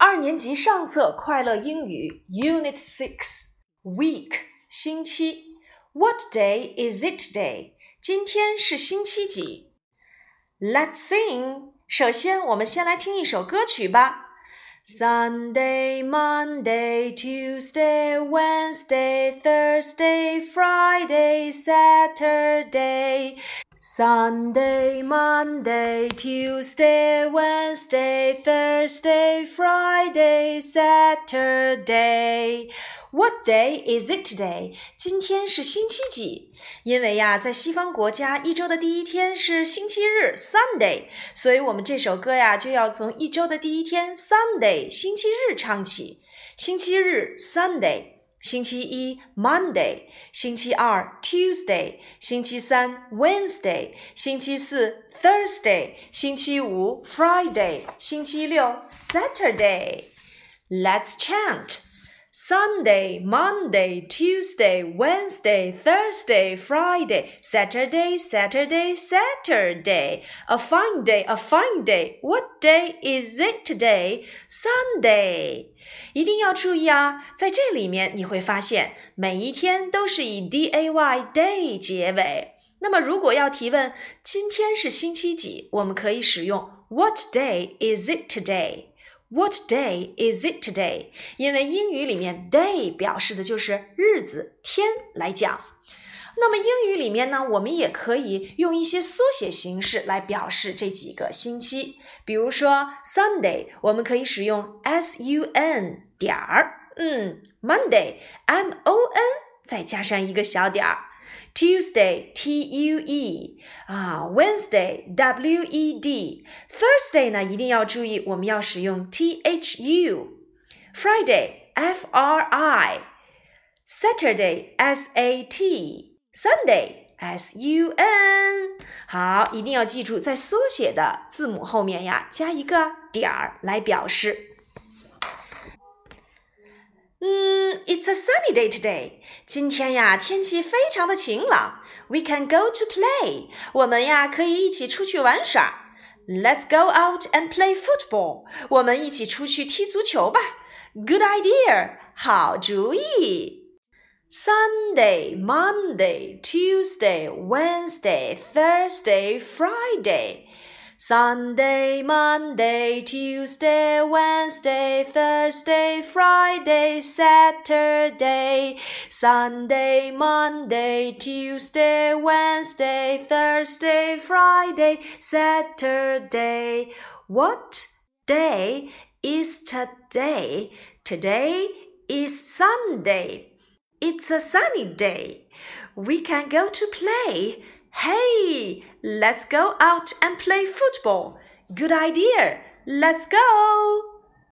二年级上册快乐英语 Unit Six Week 星期 What day is it today？今天是星期几？Let's sing。首先，我们先来听一首歌曲吧。Sunday, Monday, Tuesday, Wednesday, Thursday, Friday, Saturday. Sunday, Monday, Tuesday, Wednesday, Thursday, Friday, Saturday. What day is it today? 今天是星期几？因为呀，在西方国家，一周的第一天是星期日 （Sunday），所以我们这首歌呀就要从一周的第一天 （Sunday） 星期日唱起。星期日 （Sunday）。 星期一 Monday，星期二 Tuesday，星期三 Wednesday，星期四 Thursday，星期五 Friday，星期六 Saturday。Let's chant. Sunday, Monday, Tuesday, Wednesday, Thursday, Friday, Saturday, Saturday, Saturday. A fine day, a fine day. What day is it today? Sunday. 一定要注意啊，在这里面你会发现每一天都是以 d a y day 结尾。那么如果要提问今天是星期几，我们可以使用 What day is it What day is it today？因为英语里面 day 表示的就是日子、天来讲。那么英语里面呢，我们也可以用一些缩写形式来表示这几个星期。比如说 Sunday，我们可以使用 s u n 点儿，嗯，Monday，m o n 再加上一个小点儿。Tuesday, T U E 啊，Wednesday, W E D。Thursday 呢，一定要注意，我们要使用 T H U。Friday, F R I。Saturday, S A T。Sunday, S U N。好，一定要记住，在缩写的字母后面呀，加一个点儿来表示。嗯，It's a sunny day today。今天呀，天气非常的晴朗。We can go to play。我们呀，可以一起出去玩耍。Let's go out and play football。我们一起出去踢足球吧。Good idea。好主意。Sunday, Monday, Tuesday, Wednesday, Thursday, Friday. Sunday, Monday, Tuesday, Wednesday, Thursday, Friday, Saturday. Sunday, Monday, Tuesday, Wednesday, Thursday, Friday, Saturday. What day is today? Today is Sunday. It's a sunny day. We can go to play. Hey, let's go out and play football. Good idea. Let's go.